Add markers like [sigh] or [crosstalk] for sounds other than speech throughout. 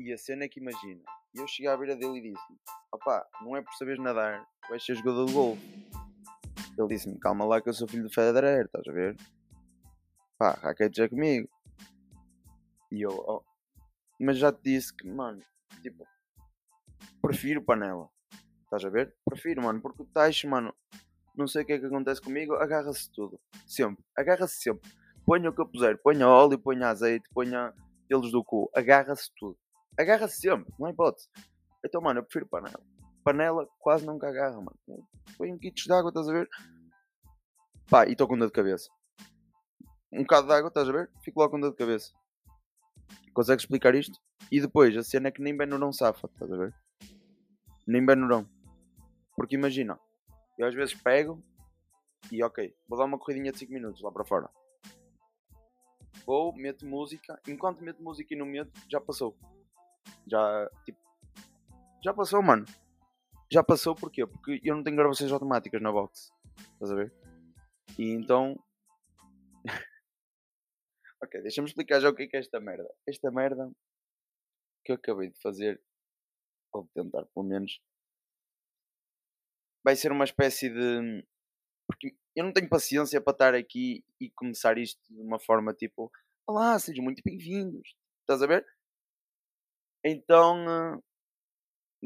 E a cena é que imagina, eu cheguei à beira dele e disse opá, não é por saberes nadar, vais ser jogador de golfe. Ele disse-me, calma lá que eu sou filho de Federer, estás a ver? Pá, raquete já comigo. E eu, oh. Mas já te disse que, mano, tipo, prefiro panela. Estás a ver? Prefiro, mano, porque o tacho, mano, não sei o que é que acontece comigo, agarra-se tudo. Sempre. Agarra-se sempre. Ponha o que eu puser, ponha óleo, ponha azeite, ponha pelos do cu, agarra-se tudo. Agarra-se sempre, não há hipótese. Então, mano, eu prefiro panela. Panela quase nunca agarra, mano. Põe um kit de água, estás a ver? Pá, e estou com dor de cabeça. Um bocado de água, estás a ver? Fico logo com dor de cabeça. Consegues explicar isto? E depois, a cena é que nem bem não safa, estás a ver? Nem bem não. Porque imagina, eu às vezes pego e ok, vou dar uma corridinha de 5 minutos lá para fora. Vou, meto música, enquanto meto música e não meto, já passou. Já, tipo, já passou, mano. Já passou porquê? Porque eu não tenho gravações automáticas na box. Estás a ver? E então. [laughs] ok, deixa-me explicar já o que é, que é esta merda. Esta merda que eu acabei de fazer, ou de tentar pelo menos, vai ser uma espécie de. Porque eu não tenho paciência para estar aqui e começar isto de uma forma tipo: Olá, sejam muito bem-vindos. Estás a ver? Então. Eh,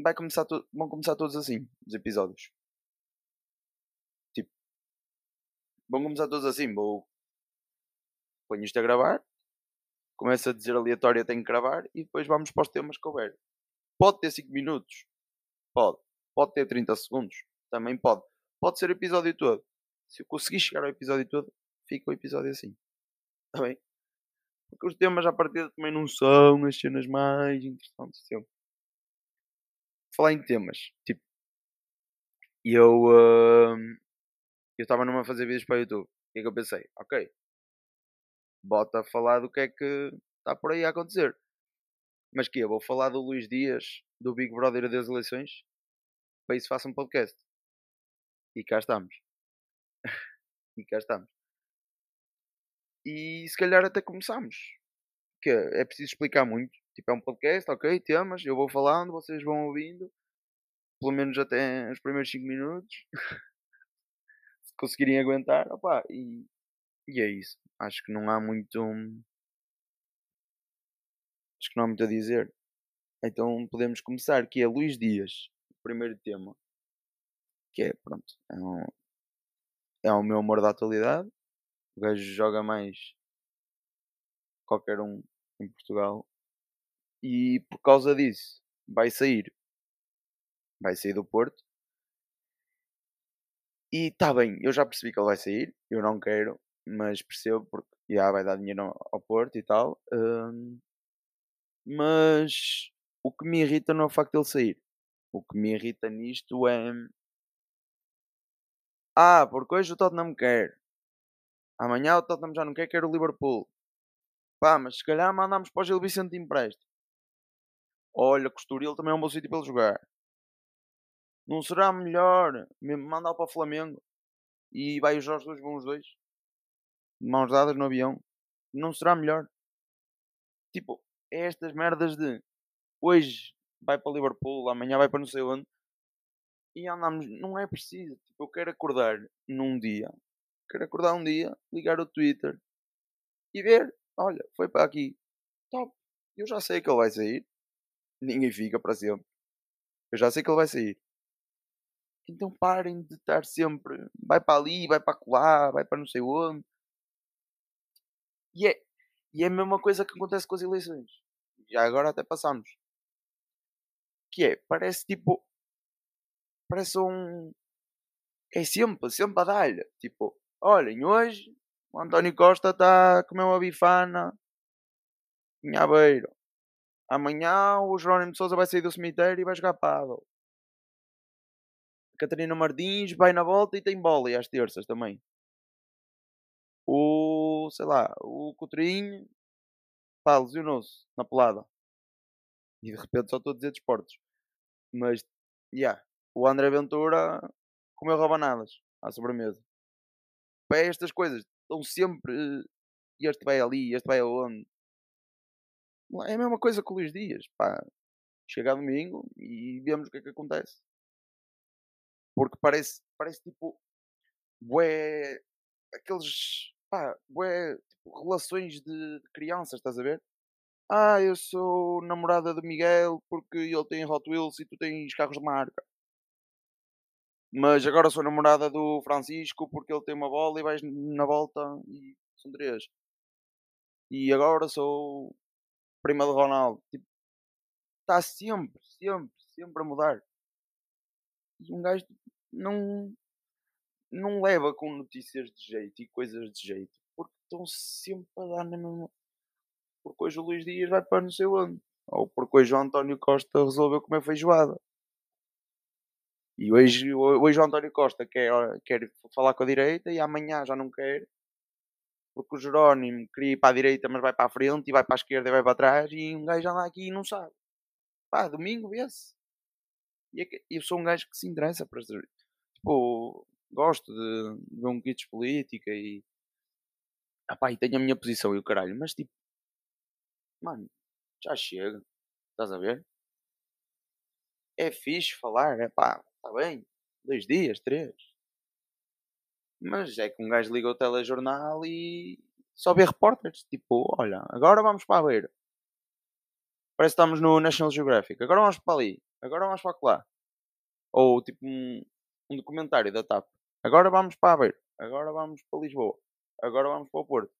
vai começar vão começar todos assim, os episódios. Tipo. Vão começar todos assim. Vou. Ponho isto a gravar. Começo a dizer aleatório, tenho que gravar. E depois vamos para os temas que houver. Pode ter 5 minutos. Pode. Pode ter 30 segundos. Também pode. Pode ser o episódio todo. Se eu conseguir chegar ao episódio todo, fica o episódio assim. Está bem? Porque os temas à partida também não são as cenas mais interessantes sempre. Falar em temas, tipo, eu uh, eu estava numa a fazer vídeos para o YouTube. O que é que eu pensei? Ok, bota a falar do que é que está por aí a acontecer. Mas que eu vou falar do Luís Dias, do Big Brother das eleições, para isso faça um podcast. E cá estamos. [laughs] e cá estamos. E se calhar até começamos. Que é preciso explicar muito. Tipo, é um podcast, ok, temas, eu vou falando, vocês vão ouvindo. Pelo menos até os primeiros 5 minutos. [laughs] se conseguirem aguentar, opa, e, e é isso. Acho que não há muito. Acho que não há muito a dizer. Então podemos começar, que é Luís Dias, o primeiro tema que é, pronto, é, um, é o meu amor da atualidade. O gajo joga mais qualquer um em Portugal. E por causa disso, vai sair. Vai sair do Porto. E está bem, eu já percebi que ele vai sair. Eu não quero, mas percebo porque já vai dar dinheiro ao Porto e tal. Um, mas o que me irrita não é o facto de ele sair. O que me irrita nisto é ah, porque hoje o Tottenham quer. Amanhã o Tottenham já não quer, quer o Liverpool. Pá, mas se calhar mandamos para o Gil Vicente de empréstimo. Olha, Costuril também é um bom sítio para ele jogar. Não será melhor mandar para o Flamengo e vai os Jorge dois, vão os dois. De mãos dadas no avião. Não será melhor. Tipo, é estas merdas de hoje vai para o Liverpool, amanhã vai para não sei onde e andamos, não é preciso. Tipo, eu quero acordar num dia, quero acordar um dia, ligar o Twitter e ver, olha, foi para aqui, top, eu já sei que ele vai sair, ninguém fica para sempre, eu já sei que ele vai sair. Então parem de estar sempre, vai para ali, vai para lá, vai para não sei onde. E é, e é a mesma coisa que acontece com as eleições. Já agora até passamos. Que é, parece tipo, parece um. É sempre, sempre a dar-lhe. Tipo, olhem, hoje o António Costa está a comer uma bifana em Aveiro. Amanhã o Jerónimo de Souza vai sair do cemitério e vai jogar paddle. A Catarina Martins vai na volta e tem bola e às terças também. O, sei lá, o Coutrinho, pá, lesionou-se na pelada. E de repente só estou a dizer desportos. Mas, já, yeah, o André Ventura comeu rabanadas à sobremesa. Para estas coisas, estão sempre. Este vai ali, este vai aonde. É a mesma coisa que o Luís Dias, pá. Chega domingo e vemos o que é que acontece. Porque parece, parece tipo, bué, aqueles, pá, bué, tipo, relações de, de crianças, estás a ver? Ah, eu sou namorada do Miguel porque ele tem Hot Wheels e tu tens carros de marca. Mas agora sou namorada do Francisco porque ele tem uma bola e vais na volta e são três. E agora sou prima do Ronaldo. Tipo, está sempre, sempre, sempre a mudar. E um gajo não, não leva com notícias de jeito e coisas de jeito. Porque estão sempre a dar na mesma. Porque hoje o Luís Dias vai para não sei onde. Ou porque hoje o António Costa resolveu comer feijoada. E hoje, hoje o António Costa quer, quer falar com a direita e amanhã já não quer. Porque o Jerónimo queria ir para a direita, mas vai para a frente, e vai para a esquerda e vai para trás. E um gajo anda aqui e não sabe. Pá, domingo vê-se. E é eu sou um gajo que se interessa para estas. Tipo, gosto de, de ver um kit de política e. Ah, pá, e tenho a minha posição e o caralho. Mas tipo. Mano, já chega. Estás a ver? É fixe falar, é pá, está bem. Dois dias, três. Mas é que um gajo liga o telejornal e só vê repórteres. Tipo, olha, agora vamos para a beira. Parece que estamos no National Geographic. Agora vamos para ali. Agora vamos para lá. Ou tipo um, um documentário da TAP. Agora vamos para a beira. Agora vamos para Lisboa. Agora vamos para o Porto.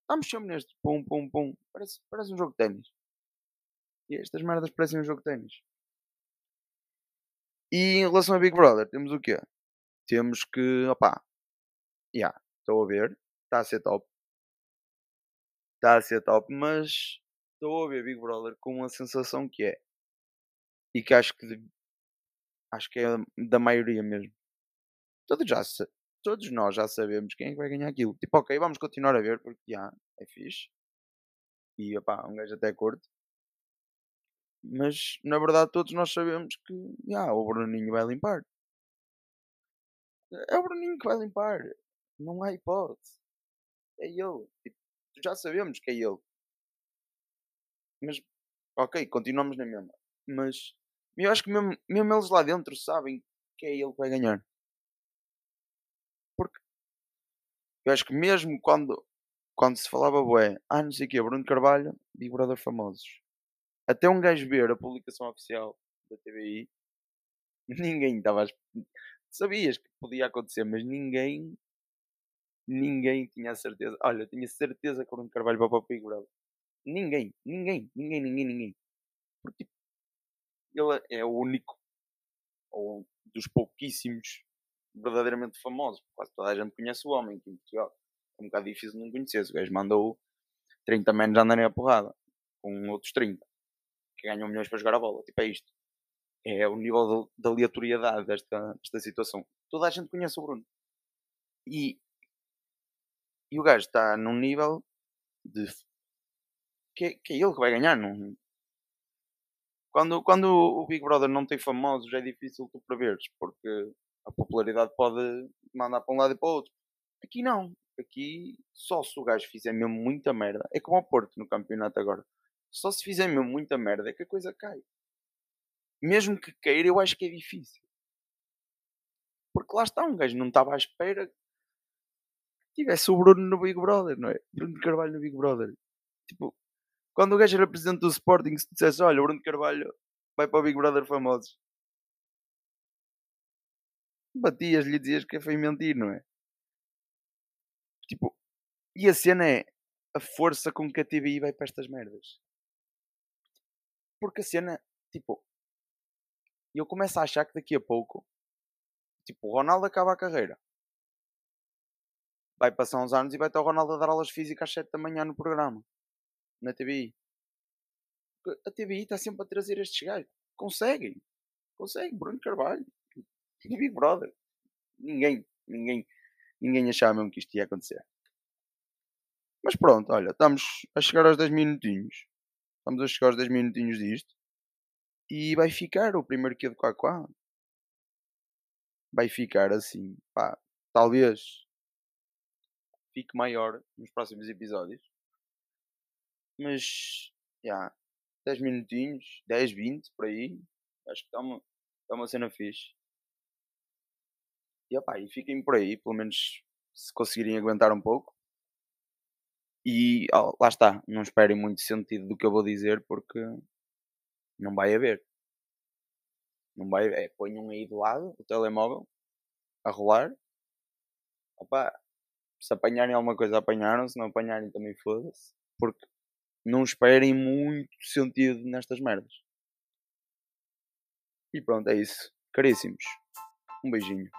Estamos sempre neste pum pum pum. Parece, parece um jogo de ténis. E estas merdas parecem um jogo de ténis. E em relação a Big Brother, temos o quê? Temos que, opá, já, yeah, estou a ver, está a ser top. Está a ser top, mas estou a ver Big Brother com uma sensação que é, e que acho que, acho que é da maioria mesmo. Todos, já, todos nós já sabemos quem é que vai ganhar aquilo. Tipo, ok, vamos continuar a ver, porque já, yeah, é fixe. E, opá, um gajo até curto. Mas na verdade todos nós sabemos que yeah, o Bruninho vai limpar. É o Bruninho que vai limpar. Não há hipótese. É ele. Tipo, já sabemos que é ele. Mas, ok, continuamos na mesma. Mas eu acho que mesmo, mesmo eles lá dentro sabem que é ele que vai ganhar. Porque eu acho que mesmo quando, quando se falava, bué, ah, não sei o que, Bruno Carvalho, Big Brother famosos até um gajo ver a publicação oficial da TVI, [laughs] ninguém estava. Sabias que podia acontecer, mas ninguém. Ninguém tinha a certeza. Olha, eu tinha certeza que o Bruno Carvalho vai para o Brother. Ninguém, ninguém, ninguém, ninguém, ninguém. Porque tipo, ele é o único, ou dos pouquíssimos verdadeiramente famosos. Quase toda a gente conhece o homem aqui em Portugal. É um bocado difícil não conhecer. O gajo mandou 30 menos andarem a porrada com outros 30 que ganham milhões para jogar a bola. Tipo, é isto. É o nível de, de aleatoriedade desta, desta situação. Toda a gente conhece o Bruno. E, e o gajo está num nível de. Que, que é ele que vai ganhar. Não, quando, quando o Big Brother não tem famosos é difícil tu preveres, porque a popularidade pode mandar para um lado e para o outro. Aqui não. Aqui só se o gajo fizer mesmo muita merda. É como o Porto no campeonato agora. Só se fizer mesmo muita merda é que a coisa cai. Mesmo que cair, eu acho que é difícil. Porque lá está, um gajo não estava à espera que tivesse o Bruno no Big Brother, não é? Bruno Carvalho no Big Brother. Tipo, quando o gajo era presidente do Sporting, se dissesse, olha, o Bruno Carvalho vai para o Big Brother famosos. Batias-lhe e dizias que foi mentir, não é? Tipo, e a cena é a força com que a TVI vai para estas merdas. Porque a cena, tipo, eu começo a achar que daqui a pouco, tipo, o Ronaldo acaba a carreira. Vai passar uns anos e vai estar o Ronaldo a dar aulas físicas às 7 da manhã no programa. Na TVI. A TVI está sempre a trazer estes gajos. Conseguem. Conseguem. Bruno Carvalho. [laughs] Big Brother. Ninguém, ninguém, ninguém achava mesmo que isto ia acontecer. Mas pronto, olha, estamos a chegar aos 10 minutinhos. Estamos a chegar aos 10 minutinhos disto. E vai ficar o primeiro que é do Quaquá. Vai ficar assim, pá, talvez fique maior nos próximos episódios. Mas Já. 10 minutinhos, 10, 20 por aí. Acho que está uma, tá uma cena fixe. E, opá, e fiquem por aí, pelo menos se conseguirem aguentar um pouco. E oh, lá está, não esperem muito sentido do que eu vou dizer porque não vai haver. Não vai haver. É, ponham aí do lado o telemóvel a rolar. Opa, se apanharem alguma coisa, apanharam. Se não apanharem, também foda-se. Porque não esperem muito sentido nestas merdas. E pronto, é isso. Caríssimos. Um beijinho.